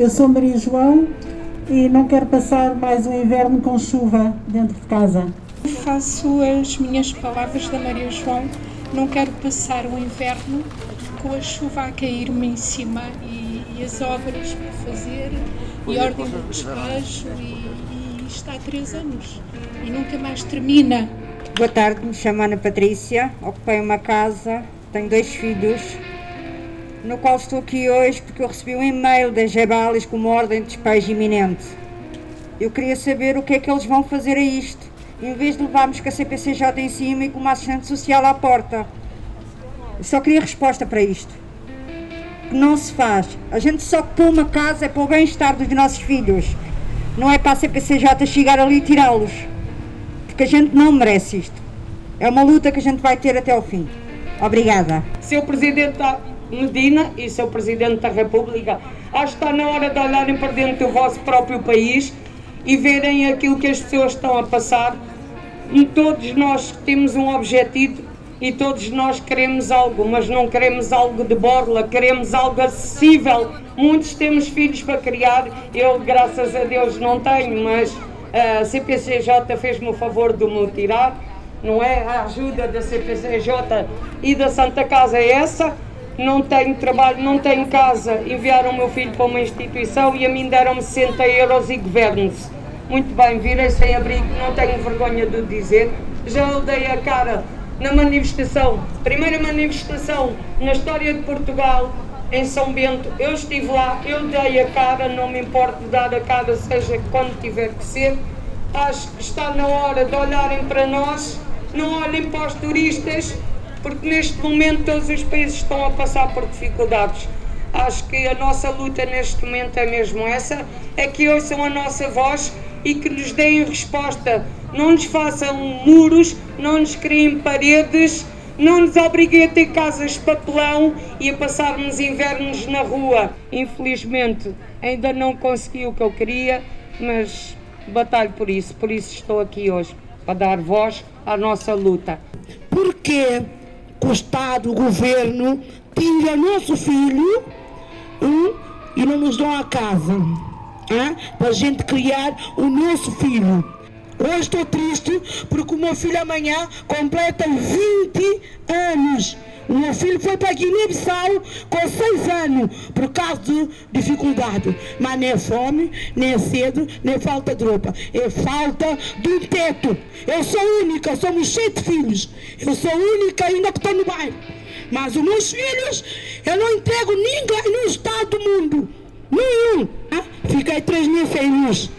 eu sou Maria João e não quero passar mais um inverno com chuva dentro de casa. Faço as minhas palavras da Maria João, não quero passar o inverno com a chuva a cair-me em cima e, e, as obras para fazer e ordem do despejo e, e está há três anos e nunca mais termina. Boa tarde, me chamo Ana Patrícia, ocupei uma casa, tenho dois filhos, no qual estou aqui hoje porque eu recebi um e-mail da Gebalis com uma ordem de despejo iminente. Eu queria saber o que é que eles vão fazer a isto, em vez de levarmos com a CPCJ em cima e com uma assistente social à porta. Eu só queria resposta para isto. Que não se faz. A gente só uma casa é para o bem-estar dos nossos filhos. Não é para a CPCJ chegar ali e tirá-los. Porque a gente não merece isto. É uma luta que a gente vai ter até ao fim. Obrigada. Seu Presidente Medina e Seu Presidente da República, acho que está na hora de olharem para dentro do vosso próprio país e verem aquilo que as pessoas estão a passar. Todos nós temos um objetivo e todos nós queremos algo, mas não queremos algo de borla, queremos algo acessível. Muitos temos filhos para criar, eu, graças a Deus, não tenho, mas a CPCJ fez-me o favor de me tirar, não é? A ajuda da CPCJ e da Santa Casa é essa. Não tenho trabalho, não tenho casa. Enviaram o meu filho para uma instituição e a mim deram-me 60 euros e governo-se. Muito bem, virei sem abrigo, não tenho vergonha de dizer. Já dei a cara na manifestação, primeira manifestação na história de Portugal, em São Bento. Eu estive lá, eu dei a cara, não me importo de dar a cara, seja quando tiver que ser. Acho que está na hora de olharem para nós, não olhem para os turistas, porque neste momento todos os países estão a passar por dificuldades. Acho que a nossa luta neste momento é mesmo essa, é que ouçam a nossa voz e que nos deem resposta. Não nos façam muros, não nos criem paredes, não nos obriguem a ter casas de papelão e a passarmos invernos na rua. Infelizmente, ainda não consegui o que eu queria, mas batalho por isso, por isso estou aqui hoje, para dar voz à nossa luta. Porquê que o Estado, o governo, tira nosso filho hum, e não nos dão a casa? Hein, para a gente criar o nosso filho. Hoje estou triste porque o meu filho amanhã completa 20 foi para Guiné-Bissau com 6 anos por causa de dificuldade. Mas nem é fome, nem é cedo, nem falta de roupa. É falta de um teto. Eu sou única, somos sete filhos. Eu sou única ainda que estou no bairro. Mas os meus filhos, eu não entrego ninguém no estado do mundo. Nenhum. Fiquei três meses sem luz.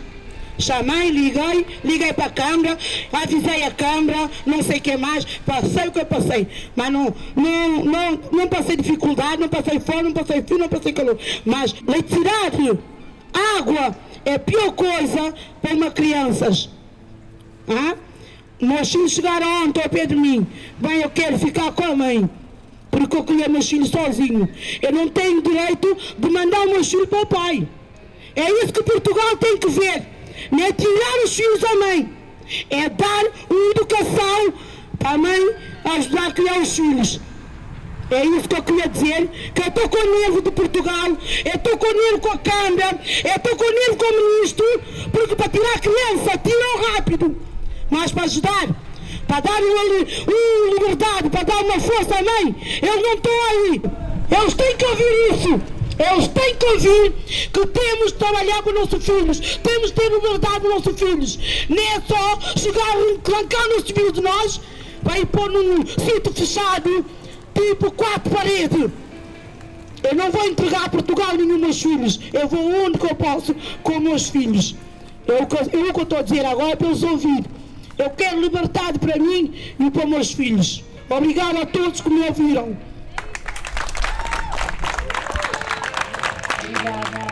Chamei, liguei, liguei para a Câmara, avisei a Câmara, não sei o que mais, passei o que eu passei. Mas não, não, não, não passei dificuldade, não passei fome, não passei frio, não passei calor. Mas eletricidade, água, é a pior coisa para uma crianças. Ah? Meus filhos chegaram ontem ao pé de mim. Bem, eu quero ficar com a mãe. Porque eu criei meus filhos sozinho. Eu não tenho direito de mandar os meus filhos para o pai. É isso que Portugal tem que ver. Não é tirar os filhos à mãe. É dar uma educação para a mãe ajudar a criar os filhos. É isso que eu queria dizer, que eu estou com o nervo de Portugal, eu estou com o nervo com a Câmara, eu estou com o nervo com o Ministro, porque para tirar a criança, tiram rápido. Mas para ajudar, para dar uma liberdade, para dar uma força à mãe, eles não estão aí. Eles têm que ouvir isso. Eles têm que ouvir que temos de trabalhar com os nossos filhos, temos de ter liberdade com os nossos filhos. Nem é só chegar a clancar nos filhos de nós, vai pôr num sítio fechado, tipo quatro paredes. Eu não vou entregar Portugal nenhum meus filhos. Eu vou onde que eu posso com meus filhos. Eu, eu, o que eu estou a dizer agora é para eles ouvir. Eu quero liberdade para mim e para meus filhos. Obrigado a todos que me ouviram. Bye. Bye.